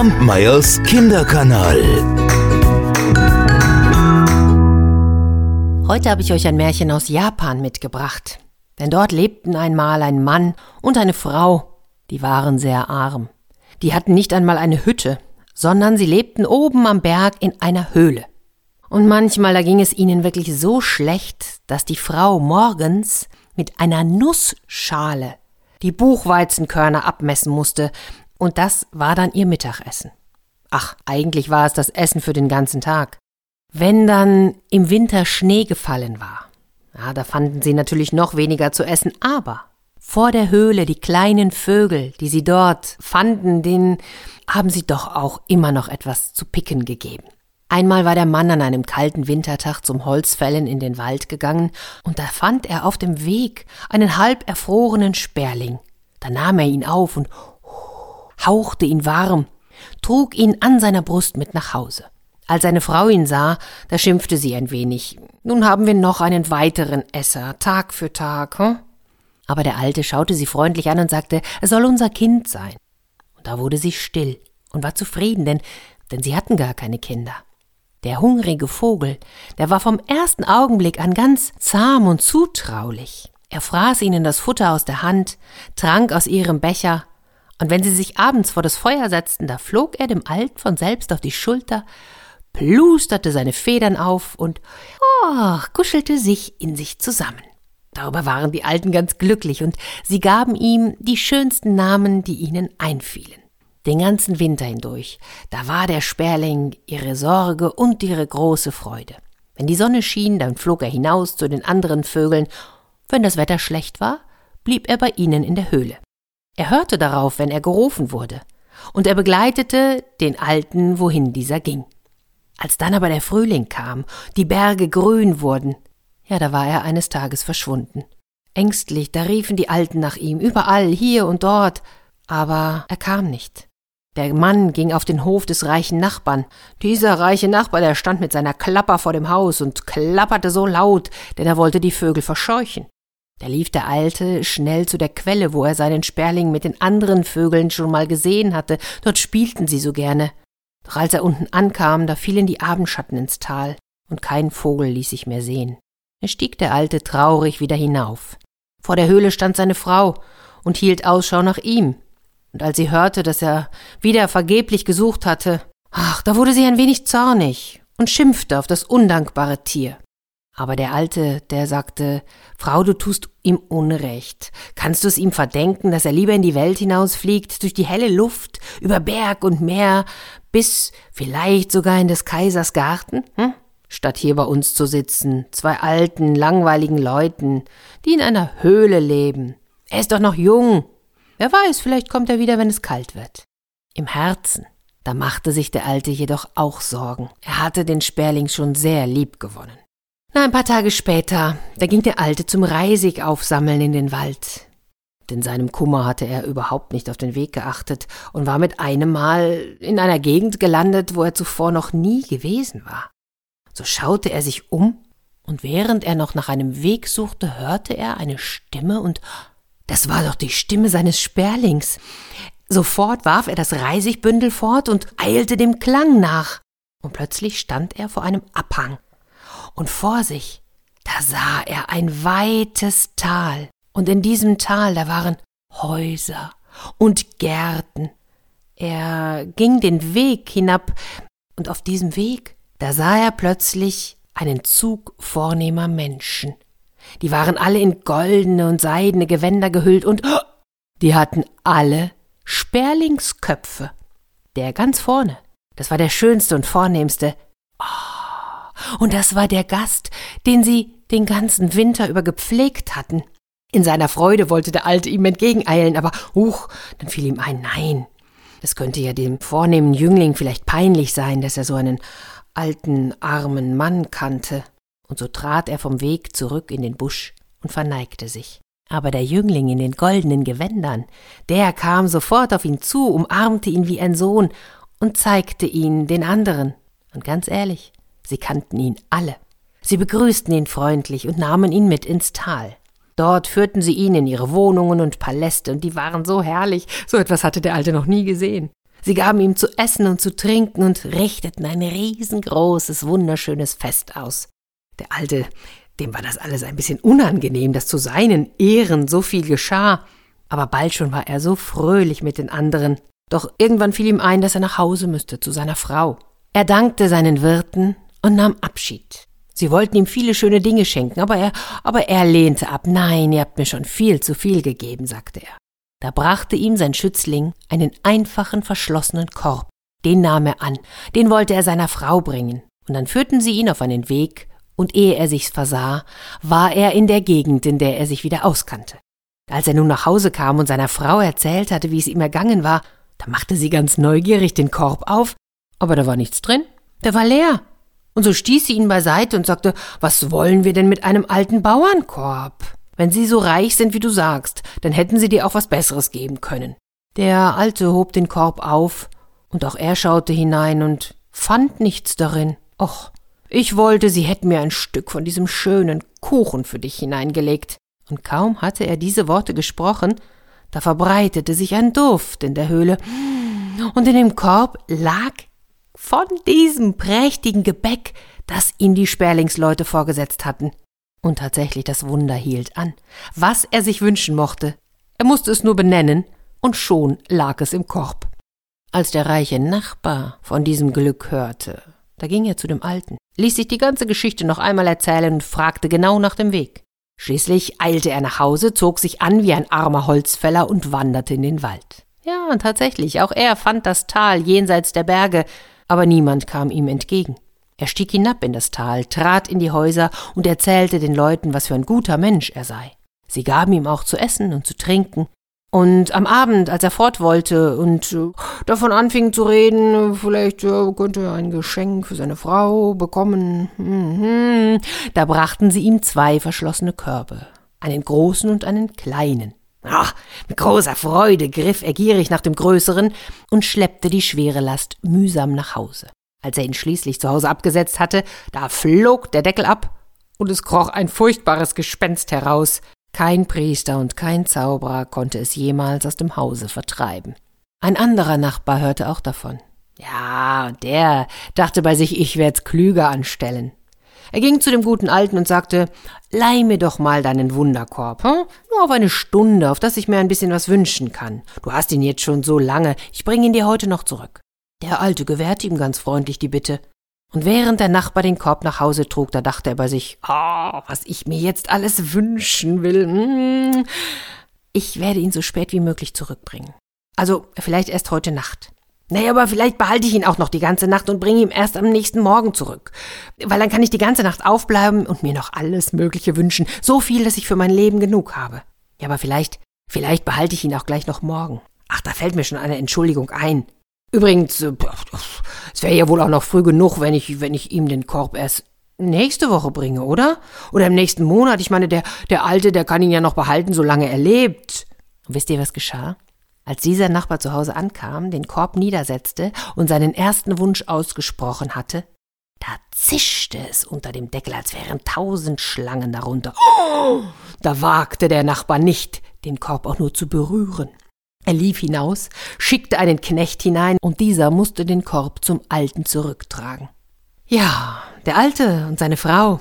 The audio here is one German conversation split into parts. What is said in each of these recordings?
Kampmeyers Kinderkanal. Heute habe ich euch ein Märchen aus Japan mitgebracht. Denn dort lebten einmal ein Mann und eine Frau, die waren sehr arm. Die hatten nicht einmal eine Hütte, sondern sie lebten oben am Berg in einer Höhle. Und manchmal da ging es ihnen wirklich so schlecht, dass die Frau morgens mit einer Nussschale die Buchweizenkörner abmessen musste, und das war dann ihr Mittagessen. Ach, eigentlich war es das Essen für den ganzen Tag. Wenn dann im Winter Schnee gefallen war, ja, da fanden sie natürlich noch weniger zu essen, aber vor der Höhle die kleinen Vögel, die sie dort fanden, denen haben sie doch auch immer noch etwas zu picken gegeben. Einmal war der Mann an einem kalten Wintertag zum Holzfällen in den Wald gegangen, und da fand er auf dem Weg einen halb erfrorenen Sperling. Da nahm er ihn auf und hauchte ihn warm, trug ihn an seiner Brust mit nach Hause. Als seine Frau ihn sah, da schimpfte sie ein wenig. Nun haben wir noch einen weiteren Esser, Tag für Tag, hm? Aber der Alte schaute sie freundlich an und sagte, es soll unser Kind sein. Und da wurde sie still und war zufrieden, denn, denn sie hatten gar keine Kinder. Der hungrige Vogel, der war vom ersten Augenblick an ganz zahm und zutraulich. Er fraß ihnen das Futter aus der Hand, trank aus ihrem Becher, und wenn sie sich abends vor das Feuer setzten, da flog er dem Alten von selbst auf die Schulter, plusterte seine Federn auf und oh, kuschelte sich in sich zusammen. Darüber waren die Alten ganz glücklich, und sie gaben ihm die schönsten Namen, die ihnen einfielen. Den ganzen Winter hindurch, da war der Sperling ihre Sorge und ihre große Freude. Wenn die Sonne schien, dann flog er hinaus zu den anderen Vögeln, wenn das Wetter schlecht war, blieb er bei ihnen in der Höhle. Er hörte darauf, wenn er gerufen wurde, und er begleitete den Alten, wohin dieser ging. Als dann aber der Frühling kam, die Berge grün wurden, ja, da war er eines Tages verschwunden. Ängstlich, da riefen die Alten nach ihm, überall, hier und dort, aber er kam nicht. Der Mann ging auf den Hof des reichen Nachbarn. Dieser reiche Nachbar, der stand mit seiner Klapper vor dem Haus und klapperte so laut, denn er wollte die Vögel verscheuchen. Da lief der Alte schnell zu der Quelle, wo er seinen Sperling mit den anderen Vögeln schon mal gesehen hatte. Dort spielten sie so gerne. Doch als er unten ankam, da fielen die Abendschatten ins Tal, und kein Vogel ließ sich mehr sehen. Er stieg der Alte traurig wieder hinauf. Vor der Höhle stand seine Frau und hielt Ausschau nach ihm und als sie hörte, dass er wieder vergeblich gesucht hatte, ach, da wurde sie ein wenig zornig und schimpfte auf das undankbare Tier. Aber der Alte, der sagte, Frau, du tust ihm Unrecht. Kannst du es ihm verdenken, dass er lieber in die Welt hinausfliegt, durch die helle Luft, über Berg und Meer, bis vielleicht sogar in des Kaisers Garten? Hm? Statt hier bei uns zu sitzen, zwei alten, langweiligen Leuten, die in einer Höhle leben. Er ist doch noch jung Wer weiß, vielleicht kommt er wieder, wenn es kalt wird. Im Herzen, da machte sich der Alte jedoch auch Sorgen. Er hatte den Sperling schon sehr lieb gewonnen. Na, ein paar Tage später, da ging der Alte zum Reisig aufsammeln in den Wald. In seinem Kummer hatte er überhaupt nicht auf den Weg geachtet und war mit einem Mal in einer Gegend gelandet, wo er zuvor noch nie gewesen war. So schaute er sich um, und während er noch nach einem Weg suchte, hörte er eine Stimme und das war doch die Stimme seines Sperlings. Sofort warf er das Reisigbündel fort und eilte dem Klang nach. Und plötzlich stand er vor einem Abhang. Und vor sich, da sah er ein weites Tal. Und in diesem Tal, da waren Häuser und Gärten. Er ging den Weg hinab, und auf diesem Weg, da sah er plötzlich einen Zug vornehmer Menschen. Die waren alle in goldene und seidene Gewänder gehüllt und die hatten alle Sperlingsköpfe. Der ganz vorne, das war der schönste und vornehmste. Oh, und das war der Gast, den sie den ganzen Winter über gepflegt hatten. In seiner Freude wollte der Alte ihm entgegeneilen, aber huch, dann fiel ihm ein Nein. Es könnte ja dem vornehmen Jüngling vielleicht peinlich sein, dass er so einen alten, armen Mann kannte und so trat er vom Weg zurück in den Busch und verneigte sich. Aber der Jüngling in den goldenen Gewändern, der kam sofort auf ihn zu, umarmte ihn wie ein Sohn und zeigte ihn den anderen. Und ganz ehrlich, sie kannten ihn alle. Sie begrüßten ihn freundlich und nahmen ihn mit ins Tal. Dort führten sie ihn in ihre Wohnungen und Paläste, und die waren so herrlich, so etwas hatte der Alte noch nie gesehen. Sie gaben ihm zu essen und zu trinken und richteten ein riesengroßes, wunderschönes Fest aus. Der Alte, dem war das alles ein bisschen unangenehm, dass zu seinen Ehren so viel geschah, aber bald schon war er so fröhlich mit den anderen. Doch irgendwann fiel ihm ein, dass er nach Hause müsste, zu seiner Frau. Er dankte seinen Wirten und nahm Abschied. Sie wollten ihm viele schöne Dinge schenken, aber er, aber er lehnte ab. Nein, ihr habt mir schon viel zu viel gegeben, sagte er. Da brachte ihm sein Schützling einen einfachen verschlossenen Korb. Den nahm er an, den wollte er seiner Frau bringen, und dann führten sie ihn auf einen Weg, und ehe er sich's versah, war er in der Gegend, in der er sich wieder auskannte. Als er nun nach Hause kam und seiner Frau erzählt hatte, wie es ihm ergangen war, da machte sie ganz neugierig den Korb auf, aber da war nichts drin, der war leer. Und so stieß sie ihn beiseite und sagte, was wollen wir denn mit einem alten Bauernkorb? Wenn Sie so reich sind, wie du sagst, dann hätten Sie dir auch was Besseres geben können. Der Alte hob den Korb auf, und auch er schaute hinein und fand nichts darin. Och, ich wollte, Sie hätten mir ein Stück von diesem schönen Kuchen für dich hineingelegt. Und kaum hatte er diese Worte gesprochen, da verbreitete sich ein Duft in der Höhle, und in dem Korb lag von diesem prächtigen Gebäck, das ihm die Sperlingsleute vorgesetzt hatten. Und tatsächlich das Wunder hielt an. Was er sich wünschen mochte, er musste es nur benennen, und schon lag es im Korb. Als der reiche Nachbar von diesem Glück hörte, da ging er zu dem Alten, ließ sich die ganze Geschichte noch einmal erzählen und fragte genau nach dem Weg. Schließlich eilte er nach Hause, zog sich an wie ein armer Holzfäller und wanderte in den Wald. Ja, und tatsächlich, auch er fand das Tal jenseits der Berge, aber niemand kam ihm entgegen. Er stieg hinab in das Tal, trat in die Häuser und erzählte den Leuten, was für ein guter Mensch er sei. Sie gaben ihm auch zu essen und zu trinken. Und am Abend, als er fort wollte und äh, davon anfing zu reden, vielleicht äh, könnte er ein Geschenk für seine Frau bekommen, mhm, da brachten sie ihm zwei verschlossene Körbe, einen großen und einen kleinen. Ach, mit großer Freude griff er gierig nach dem größeren und schleppte die schwere Last mühsam nach Hause. Als er ihn schließlich zu Hause abgesetzt hatte, da flog der Deckel ab und es kroch ein furchtbares Gespenst heraus. Kein Priester und kein Zauberer konnte es jemals aus dem Hause vertreiben. Ein anderer Nachbar hörte auch davon. Ja, der dachte bei sich, ich werd's klüger anstellen. Er ging zu dem guten Alten und sagte, leih mir doch mal deinen Wunderkorb, hm? nur auf eine Stunde, auf dass ich mir ein bisschen was wünschen kann. Du hast ihn jetzt schon so lange, ich bring ihn dir heute noch zurück. Der Alte gewährte ihm ganz freundlich die Bitte. Und während der Nachbar den Korb nach Hause trug, da dachte er bei sich, oh, was ich mir jetzt alles wünschen will. Hm. Ich werde ihn so spät wie möglich zurückbringen. Also vielleicht erst heute Nacht. Naja, aber vielleicht behalte ich ihn auch noch die ganze Nacht und bringe ihn erst am nächsten Morgen zurück. Weil dann kann ich die ganze Nacht aufbleiben und mir noch alles Mögliche wünschen. So viel, dass ich für mein Leben genug habe. Ja, aber vielleicht, vielleicht behalte ich ihn auch gleich noch morgen. Ach, da fällt mir schon eine Entschuldigung ein. Übrigens, äh, es wäre ja wohl auch noch früh genug, wenn ich, wenn ich ihm den Korb erst nächste Woche bringe, oder? Oder im nächsten Monat. Ich meine, der, der Alte, der kann ihn ja noch behalten, solange er lebt. Und wisst ihr, was geschah? Als dieser Nachbar zu Hause ankam, den Korb niedersetzte und seinen ersten Wunsch ausgesprochen hatte, da zischte es unter dem Deckel, als wären tausend Schlangen darunter. Oh, da wagte der Nachbar nicht, den Korb auch nur zu berühren. Er lief hinaus, schickte einen Knecht hinein, und dieser musste den Korb zum Alten zurücktragen. Ja, der Alte und seine Frau,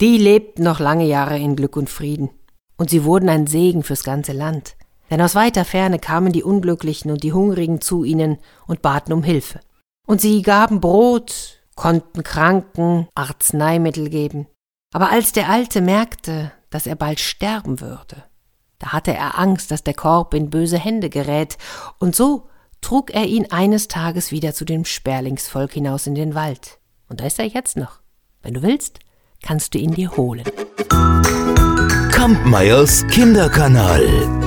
die lebten noch lange Jahre in Glück und Frieden, und sie wurden ein Segen fürs ganze Land, denn aus weiter Ferne kamen die Unglücklichen und die Hungrigen zu ihnen und baten um Hilfe. Und sie gaben Brot, konnten Kranken Arzneimittel geben. Aber als der Alte merkte, dass er bald sterben würde, da hatte er Angst, dass der Korb in böse Hände gerät, und so trug er ihn eines Tages wieder zu dem Sperlingsvolk hinaus in den Wald. Und da ist er jetzt noch. Wenn du willst, kannst du ihn dir holen. Kampmeyers Kinderkanal.